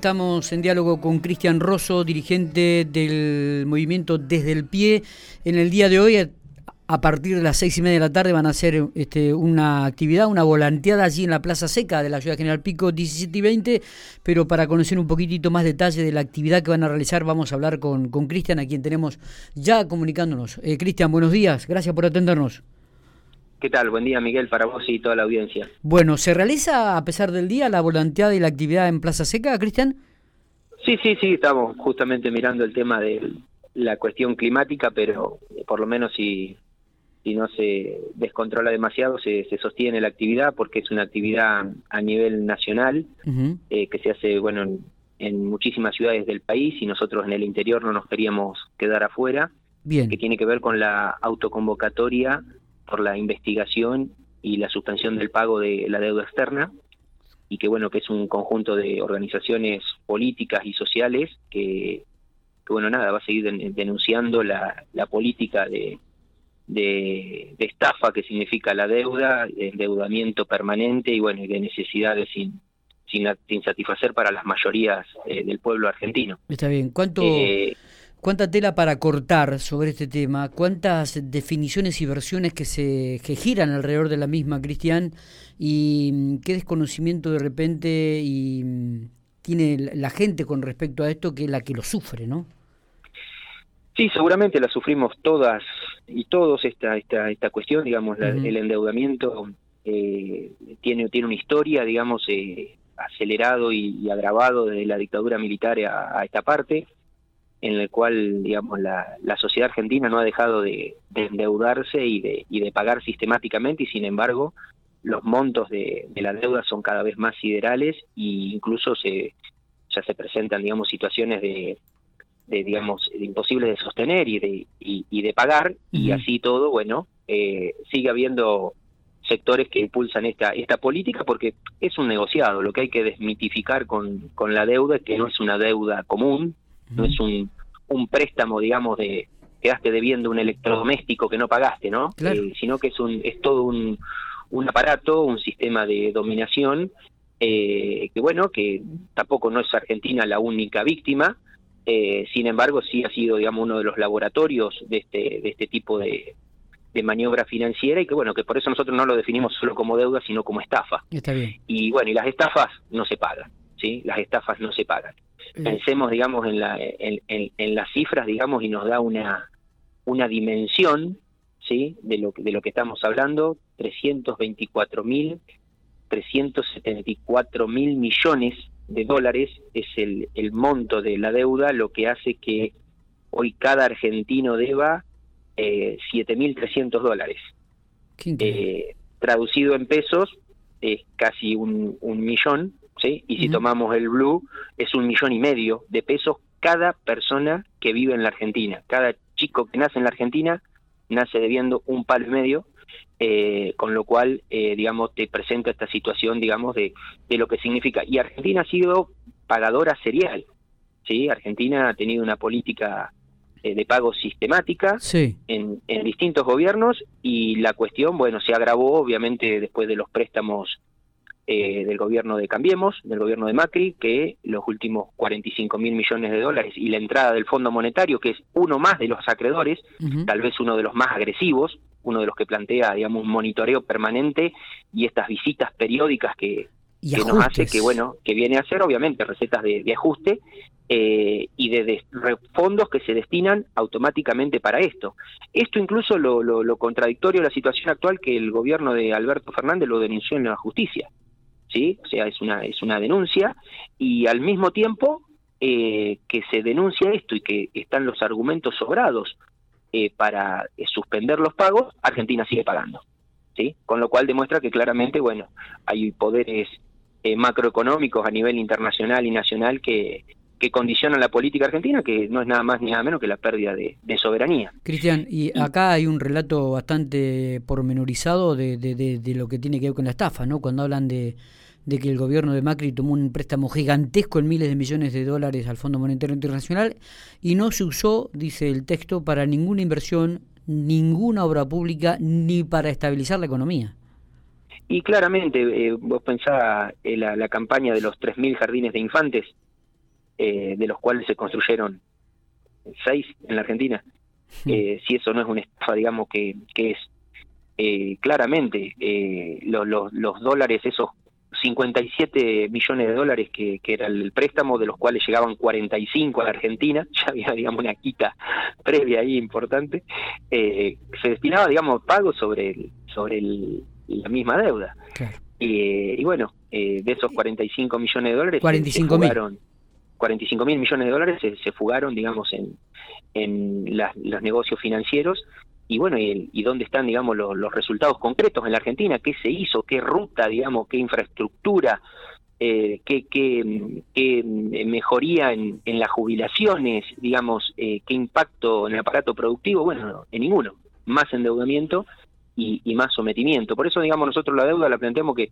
Estamos en diálogo con Cristian Rosso, dirigente del movimiento Desde el Pie. En el día de hoy, a partir de las seis y media de la tarde, van a hacer este, una actividad, una volanteada allí en la Plaza Seca de la Ciudad General Pico, 17 y 20. Pero para conocer un poquitito más detalle de la actividad que van a realizar, vamos a hablar con Cristian, a quien tenemos ya comunicándonos. Eh, Cristian, buenos días, gracias por atendernos. ¿Qué tal? Buen día, Miguel, para vos y toda la audiencia. Bueno, ¿se realiza a pesar del día la volanteada y la actividad en Plaza Seca, Cristian? Sí, sí, sí, estamos justamente mirando el tema de la cuestión climática, pero por lo menos si, si no se descontrola demasiado, se, se sostiene la actividad porque es una actividad a nivel nacional eh, que se hace, bueno, en, en, muchísimas ciudades del país y nosotros en el interior no nos queríamos quedar afuera. Bien. Que tiene que ver con la autoconvocatoria por la investigación y la suspensión del pago de la deuda externa y que bueno que es un conjunto de organizaciones políticas y sociales que, bueno nada va a seguir denunciando la, la política de, de, estafa que significa la deuda de endeudamiento permanente y bueno y de necesidades sin sin, satisfacer para las mayorías eh, del pueblo argentino. Está bien. Cuánto eh, cuánta tela para cortar sobre este tema, cuántas definiciones y versiones que se que giran alrededor de la misma, Cristian, y mm, qué desconocimiento de repente y mm, tiene la gente con respecto a esto que es la que lo sufre, ¿no? Sí, seguramente la sufrimos todas y todos esta esta esta cuestión, digamos, el endeudamiento eh, tiene tiene una historia, digamos, eh, acelerado y, agravado desde la dictadura militar a esta parte en el cual digamos la, la sociedad argentina no ha dejado de, endeudarse y de, y de pagar sistemáticamente y sin embargo los montos de, de, la deuda son cada vez más siderales e incluso se ya se presentan digamos situaciones de, de digamos de imposibles de sostener y de y, de pagar y así todo bueno eh, sigue habiendo sectores que impulsan esta esta política porque es un negociado lo que hay que desmitificar con, con la deuda es que no es una deuda común no es un, un préstamo, digamos, de quedaste debiendo un electrodoméstico que no pagaste, ¿no? Eh, sino que es, un, es todo un, un aparato, un sistema de dominación, eh, que bueno, que tampoco no es Argentina la única víctima, eh, sin embargo sí ha sido, digamos, uno de los laboratorios de este, de este tipo de, de maniobra financiera y que bueno, que por eso nosotros no lo definimos solo como deuda, sino como estafa. Está bien. Y bueno, y las estafas no se pagan, ¿sí? Las estafas no se pagan. Mm. pensemos, digamos, en, la, en, en, las cifras, digamos, y nos da una, una dimensión, ¿sí? De lo, de lo que estamos hablando, 324 mil, 374 mil millones de dólares es el, el monto de la deuda, lo que hace que hoy cada argentino deba eh, 7.300 dólares. Eh, traducido en pesos, es casi un, un millón, y si tomamos el blue, es un millón y medio de pesos cada persona que vive en la Argentina. Cada chico que nace en la Argentina nace debiendo un palo y medio, eh, con lo cual, eh, digamos, te presenta esta situación, digamos, de, de lo que significa. Y Argentina ha sido pagadora serial, ¿sí? Argentina ha tenido una política eh, de pago sistemática en, en distintos gobiernos y la cuestión, bueno, se agravó obviamente después de los préstamos eh, del gobierno de Cambiemos, del gobierno de Macri, que los últimos 45 mil millones de dólares y la entrada del Fondo Monetario, que es uno más de los acreedores, tal vez uno de los más agresivos, uno de los que plantea, digamos, un monitoreo permanente y estas visitas periódicas que, nos hace, que bueno, que viene a ser obviamente recetas de, ajuste eh, y de, fondos que se destinan automáticamente para esto. Esto incluso lo, lo, lo contradictorio de la situación actual que el gobierno de Alberto Fernández lo denunció en la justicia. ¿Sí? O sea, es una, es una denuncia y al mismo tiempo eh, que se denuncia esto y que están los argumentos sobrados eh, para eh, suspender los pagos, Argentina sigue pagando, ¿sí? Con lo cual demuestra que claramente, bueno, hay poderes macroeconómicos a nivel internacional y nacional que, que condicionan la política argentina, que no es nada más ni nada menos que la pérdida de, soberanía. Cristian, y acá hay un relato bastante pormenorizado de, de, de, lo que tiene que ver con la estafa, ¿no? Cuando hablan de, de que el gobierno de Macri tomó un préstamo gigantesco en miles de millones de dólares al Fondo Monetario Internacional y no se usó, dice el texto, para ninguna inversión, ninguna obra pública, ni para estabilizar la economía. Y claramente, eh, vos pensás en la, campaña de los 3.000 jardines de infantes, eh, de los cuales se construyeron seis en la Argentina. Eh, si eso no es una estafa, digamos, que, que es eh, claramente los, los, los dólares, esos 57 millones de dólares que, que, era el préstamo, de los cuales llegaban 45 a la Argentina, ya había, digamos, una quita previa ahí importante, eh, se destinaba, digamos, pago sobre, el, sobre el, la misma deuda. y bueno, eh, de esos 45 millones de dólares, 45 se, fugaron, 45 mil millones de dólares se, se fugaron, digamos, en, en las, los negocios financieros y bueno, y, dónde están, digamos, los, resultados concretos en la Argentina, qué se hizo, qué ruta, digamos, qué infraestructura, eh, qué, qué, mejoría en, en, las jubilaciones, digamos, eh, qué impacto en el aparato productivo, bueno, en ninguno, más endeudamiento y, y, más sometimiento. Por eso, digamos, nosotros la deuda la planteamos que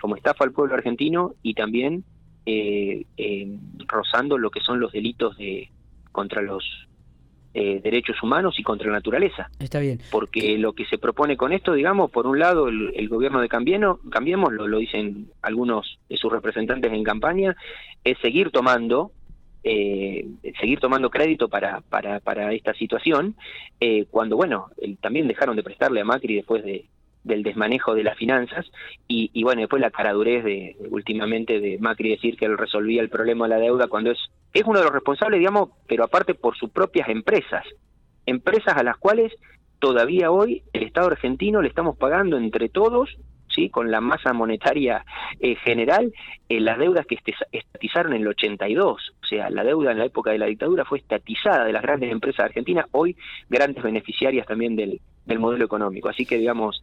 como estafa al pueblo argentino y también eh, rozando lo que son los delitos de contra los eh, derechos humanos y contra la naturaleza. Está bien. Porque lo que se propone con esto, digamos, por un lado, el, gobierno de Cambiemos, Cambiemos lo, lo, dicen algunos de sus representantes en campaña, es seguir tomando eh, seguir tomando crédito para, para, para esta situación, eh, cuando, bueno, también dejaron de prestarle a Macri después de, del desmanejo de las finanzas y, y, bueno, después la caradurez de últimamente de Macri decir que él resolvía el problema de la deuda cuando es, es uno de los responsables, digamos, pero aparte por sus propias empresas, empresas a las cuales todavía hoy el Estado argentino le estamos pagando entre todos, ¿sí? con la masa monetaria eh, general, eh, las deudas que estatizaron en el 82, o sea, la deuda en la época de la dictadura fue estatizada de las grandes empresas argentinas, hoy grandes beneficiarias también del, del modelo económico. Así que, digamos,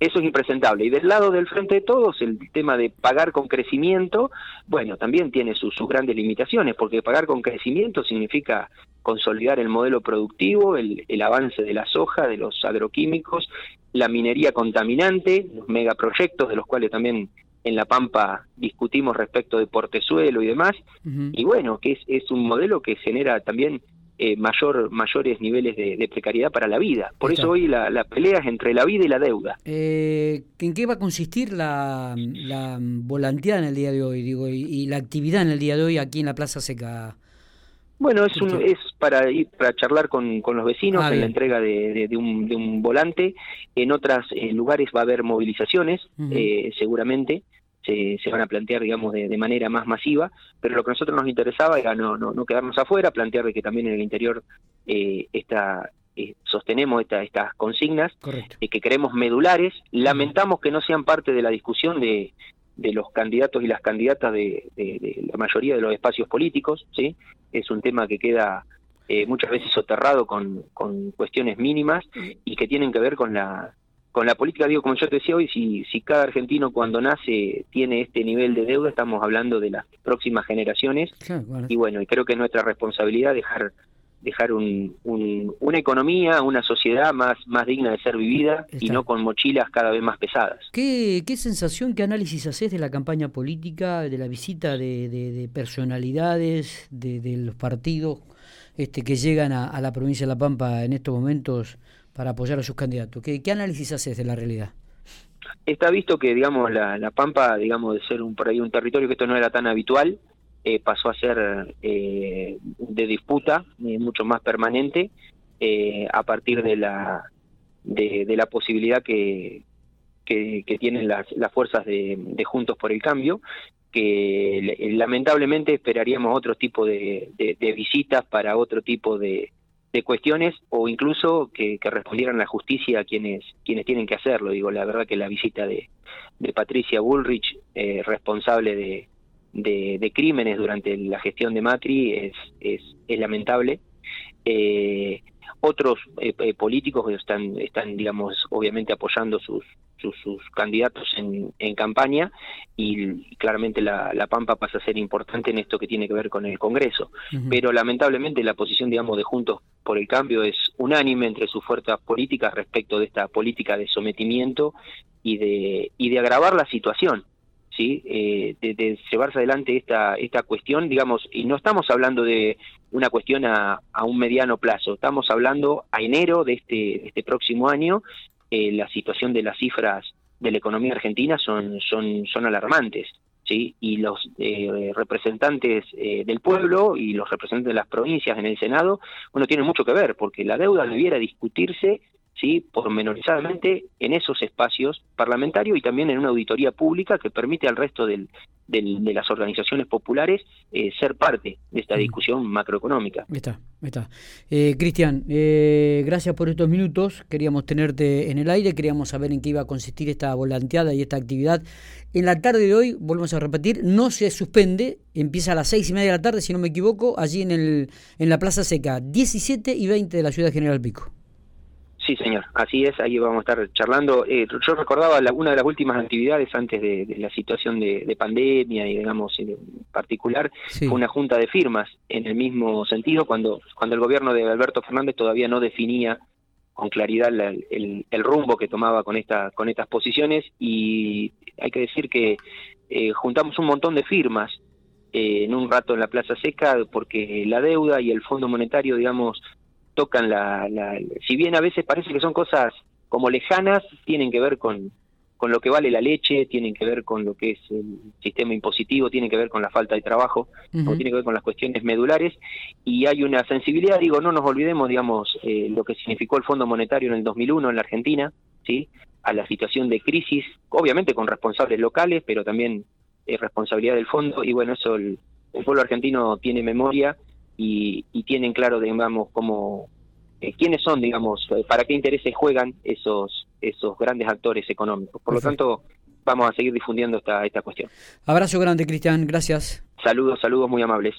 eso es impresentable. Y del lado del frente de todos, el tema de pagar con crecimiento, bueno, también tiene sus, grandes limitaciones, porque pagar con crecimiento significa consolidar el modelo productivo, el, el, avance de la soja, de los agroquímicos, la minería contaminante, los megaproyectos de los cuales también en La Pampa discutimos respecto de portezuelo y demás, y bueno, que es, es un modelo que genera también eh, mayor, mayores niveles de, precariedad para la vida. Por eso hoy la, pelea es entre la vida y la deuda. Eh, ¿En qué va a consistir la, la volanteada en el día de hoy digo y, la actividad en el día de hoy aquí en la Plaza Seca? Bueno, es, un, es para ir para charlar con, con los vecinos ah, en la entrega de, de, un, de un volante. En otros lugares va a haber movilizaciones, eh, seguramente se, van a plantear, digamos, de, manera más masiva, pero lo que a nosotros nos interesaba era no, no, quedarnos afuera, plantear de que también en el interior eh, esta, eh, sostenemos esta, estas consignas, eh, que queremos medulares, lamentamos que no sean parte de la discusión de, de los candidatos y las candidatas de, de, la mayoría de los espacios políticos, ¿sí? Es un tema que queda eh, muchas veces soterrado con, con cuestiones mínimas y que tienen que ver con la con la política, digo, como yo te decía hoy, si, si cada argentino cuando nace tiene este nivel de deuda, estamos hablando de las próximas generaciones. Y bueno, y creo que es nuestra responsabilidad dejar dejar un, una economía, una sociedad más, más digna de ser vivida y no con mochilas cada vez más pesadas. ¿Qué, qué sensación, qué análisis haces de la campaña política, de la visita de, de, personalidades, de, de, los partidos este, que llegan a, a la provincia de La Pampa en estos momentos? Para apoyar a sus candidatos. ¿Qué, qué análisis haces de la realidad? Está visto que, digamos, la, la, Pampa, digamos, de ser un, por ahí un territorio que esto no era tan habitual, eh, pasó a ser eh, de disputa eh, mucho más permanente a partir de la, de, la posibilidad que, que, tienen las, las fuerzas de, de, Juntos por el Cambio, que lamentablemente esperaríamos otro tipo de, de visitas para otro tipo de, de cuestiones o incluso que, respondieran la justicia a quienes quienes tienen que hacerlo. Digo, la verdad que la visita de, de Patricia Bullrich, eh, responsable de, de, crímenes durante la gestión de Macri, es, es, es lamentable. Eh, otros eh, eh, políticos están, están, digamos, obviamente apoyando sus, sus, candidatos en, en, campaña y, claramente la, la, Pampa pasa a ser importante en esto que tiene que ver con el Congreso. Pero lamentablemente la posición, digamos, de Juntos por el Cambio es unánime entre sus fuerzas políticas respecto de esta política de sometimiento y de, y de agravar la situación. ¿sí? Eh, de, llevarse adelante esta, esta cuestión, digamos, y no estamos hablando de una cuestión a, a un mediano plazo, estamos hablando a enero de este, este próximo año, eh, la situación de las cifras de la economía argentina son, son, son alarmantes. ¿sí? y los eh, representantes eh, del pueblo y los representantes de las provincias en el Senado, bueno, tienen mucho que ver, porque la deuda debiera discutirse ¿sí? pormenorizadamente en esos espacios parlamentarios y también en una auditoría pública que permite al resto del, de las organizaciones populares eh, ser parte de esta mm. discusión macroeconómica. Está, está. Eh, Cristian, eh, gracias por estos minutos. Queríamos tenerte en el aire, queríamos saber en qué iba a consistir esta volanteada y esta actividad. En la tarde de hoy, volvemos a repetir, no se suspende, empieza a las seis y media de la tarde, si no me equivoco, allí en, el, en la Plaza Seca, 17 y 20 de la ciudad de General Pico. Sí, señor, así es, ahí vamos a estar charlando. Eh, yo recordaba una de las últimas actividades antes de, la situación de, pandemia y, digamos, en particular, fue una junta de firmas en el mismo sentido, cuando, cuando el gobierno de Alberto Fernández todavía no definía con claridad el, rumbo que tomaba con, esta, con estas posiciones y hay que decir que eh, juntamos un montón de firmas eh, en un rato en la Plaza Seca porque la deuda y el Fondo Monetario, digamos, tocan la, si bien a veces parece que son cosas como lejanas, tienen que ver con, con lo que vale la leche, tienen que ver con lo que es el sistema impositivo, tienen que ver con la falta de trabajo, tienen que ver con las cuestiones medulares, y hay una sensibilidad, digo, no nos olvidemos, digamos, eh, lo que significó el Fondo Monetario en el 2001 en la Argentina, ¿sí? a la situación de crisis, obviamente con responsables locales, pero también es responsabilidad del fondo, y bueno, eso el pueblo argentino tiene memoria, y, tienen claro, digamos, cómo, eh, quiénes son, digamos, eh, para qué intereses juegan esos, esos grandes actores económicos. Por lo tanto, vamos a seguir difundiendo esta, esta cuestión. Abrazo grande, Cristian, gracias. Saludos, saludos muy amables.